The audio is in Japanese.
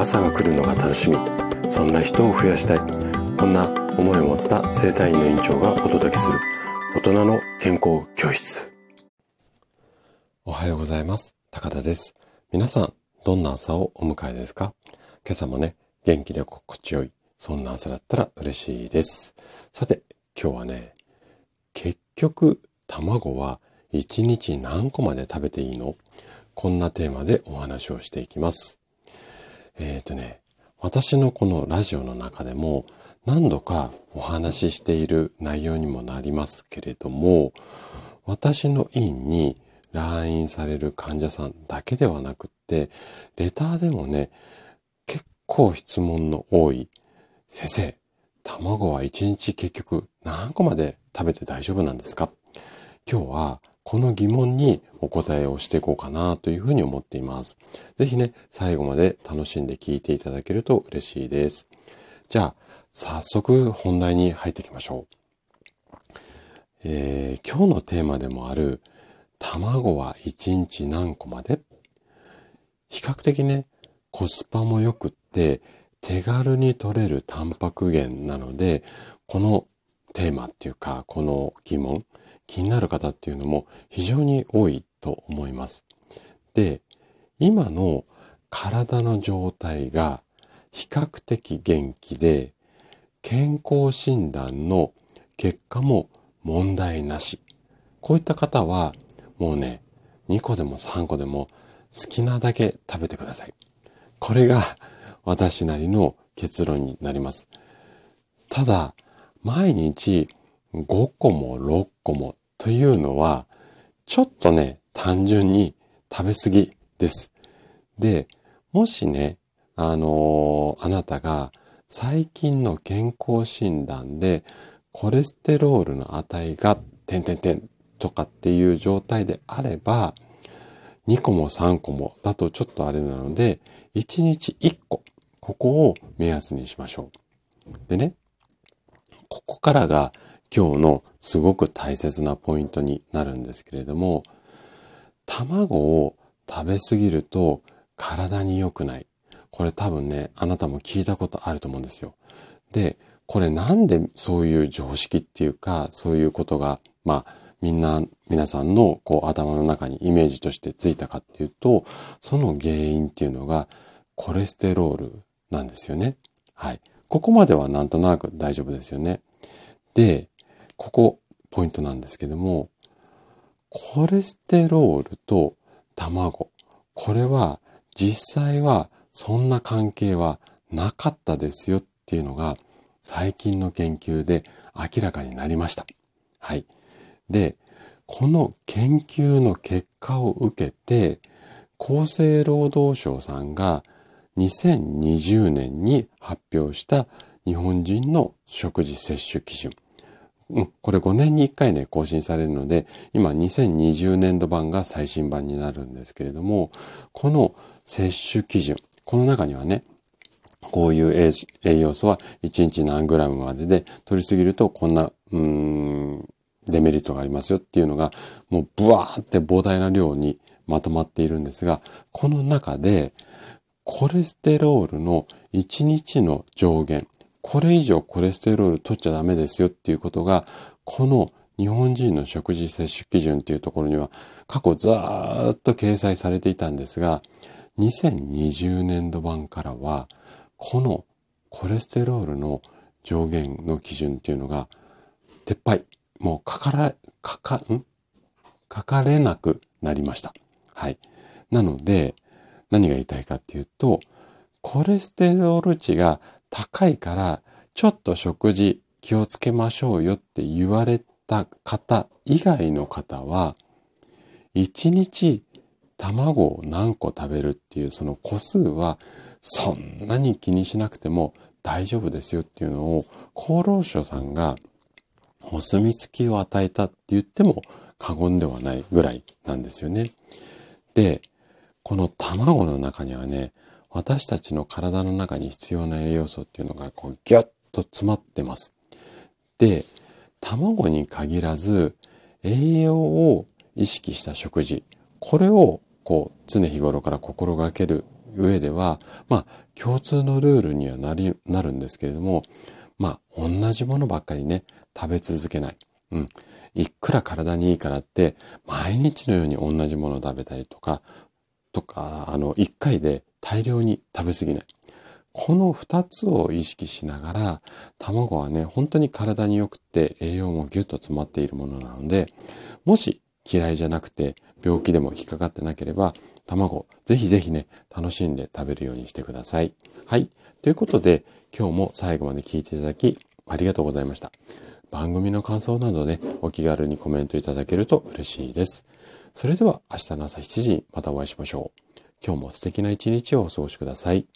朝が来るのが楽しみ。そんな人を増やしたい。こんな思いを持った生体院の院長がお届けする。大人の健康教室。おはようございます。高田です。皆さんどんな朝をお迎えですか？今朝もね元気で心地よい。そんな朝だったら嬉しいです。さて今日はね結局卵は1日何個まで食べていいの？こんなテーマでお話をしていきます。えっ、ー、とね、私のこのラジオの中でも何度かお話ししている内容にもなりますけれども、私の院に来院される患者さんだけではなくって、レターでもね、結構質問の多い、先生、卵は1日結局何個まで食べて大丈夫なんですか？今日はこの疑問にお答えをしていこうかなというふうに思っています。ぜひね、最後まで楽しんで聞いていただけると嬉しいです。じゃあ、早速本題に入っていきましょう。えー、今日のテーマでもある、卵は1日何個まで？比較的ね、コスパも良くって手軽に取れるタンパク源なので、このテーマっていうか、この疑問、気になる方っていうのも非常に多いと思います。で、今の体の状態が比較的元気で、健康診断の結果も問題なし。こういった方は、もうね、2個でも3個でも好きなだけ食べてください。これが私なりの結論になります。ただ、毎日5個も6個もというのは、ちょっとね、単純に食べ過ぎです。で、もしね、あのー、あなたが最近の健康診断でコレステロールの値が点々点とかっていう状態であれば、2個も3個もだとちょっとあれなので、1日1個、ここを目安にしましょう。でね、ここからが今日のすごく大切なポイントになるんですけれども、卵を食べ過ぎると体に良くない。これ多分ね、あなたも聞いたことあると思うんですよ。で、これなんでそういう常識っていうか、そういうことが、まあ、みんな、皆さんのこう頭の中にイメージとしてついたかっていうと、その原因っていうのがコレステロールなんですよね。はい。ここまではなんとなく大丈夫ですよね。で、ここ、ポイントなんですけども、コレステロールと卵、これは実際はそんな関係はなかったですよっていうのが最近の研究で明らかになりました。はい。で、この研究の結果を受けて、厚生労働省さんが2020年に発表した日本人の食事摂取基準。うん、これ5年に1回ね、更新されるので、今2020年度版が最新版になるんですけれども、この摂取基準、この中にはね、こういう栄養素は1日何グラムまでで、取りすぎるとこんな、うん、デメリットがありますよっていうのが、もうブワーって膨大な量にまとまっているんですが、この中で、コレステロールの1日の上限、これ以上コレステロール取っちゃダメですよっていうことが、この日本人の食事摂取基準っていうところには過去ずーっと掲載されていたんですが、2020年度版からは、このコレステロールの上限の基準っていうのが撤廃。もう書かれ、書か、ん？書かれなくなりました。はい。なので、何が言いたいかっていうと、コレステロール値が高いから、ちょっと食事気をつけましょうよって言われた方以外の方は、一日卵を何個食べるっていうその個数はそんなに気にしなくても大丈夫ですよっていうのを厚労省さんがお墨付きを与えたって言っても過言ではないぐらいなんですよね。で、この卵の中にはね、私たちの体の中に必要な栄養素っていうのがこうギュッと詰まってます。で、卵に限らず栄養を意識した食事、これをこう常日頃から心がける上では、まあ、共通のルールにはなり、なるんですけれども、まあ、同じものばっかりね、食べ続けない。うん。いくら体にいいからって、毎日のように同じものを食べたりとか、とか、あの、一回で大量に食べ過ぎない。この二つを意識しながら、卵はね、本当に体に良くて栄養もギュッと詰まっているものなので、もし嫌いじゃなくて病気でも引っかかってなければ、卵、ぜひぜひね、楽しんで食べるようにしてください。はい。ということで、今日も最後まで聞いていただき、ありがとうございました。番組の感想などね、お気軽にコメントいただけると嬉しいです。それでは明日の朝7時にまたお会いしましょう。今日も素敵な一日をお過ごしください。